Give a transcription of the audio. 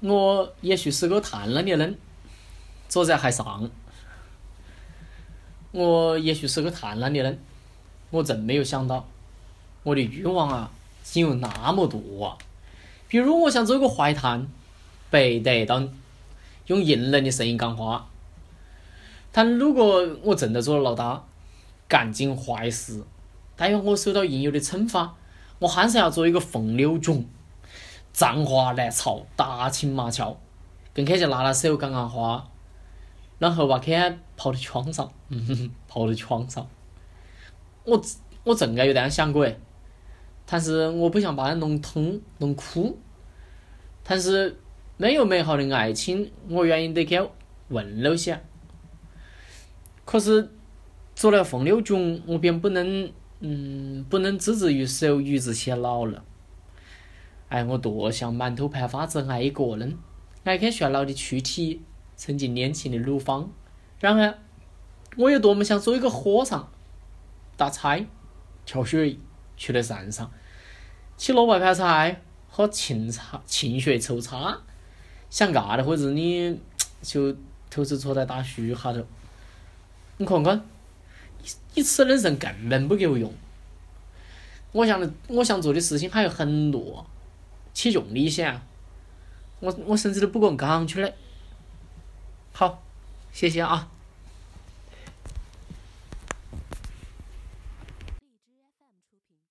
我也许是个贪婪的人，坐在海上。我也许是个贪婪的人，我真没有想到，我的欲望啊，竟有那么多啊！比如，我想做个坏蛋，白得到用硬人的声音讲话。但如果我真的做了老大，干尽坏事，但愿我受到应有的惩罚，我还是要做一个风流囧。脏话难操，打情骂俏，跟客家拉拉手讲讲话，然后把客抛到床上，抛到床上。我我正该有这样想过诶，但是我不想把人弄痛弄哭。但是没有美好的爱情，我愿意得给温柔些。可是做了风流囧，我便不能，嗯，不能置之于手，与之偕老了。哎，我多想满头白发只爱一个人，爱看炫老的躯体，曾经年轻的乳房。然而，我又多么想做一个和尚，打柴、挑水，去了山上，吃萝卜盘菜，喝清茶、清水抽茶，想尬的会子你就头子坐在大树下头。你看看，你吃的人根本不够用。我想的，我想做的事情还有很多。起用力些，我我甚至都不敢讲出来。好，谢谢啊。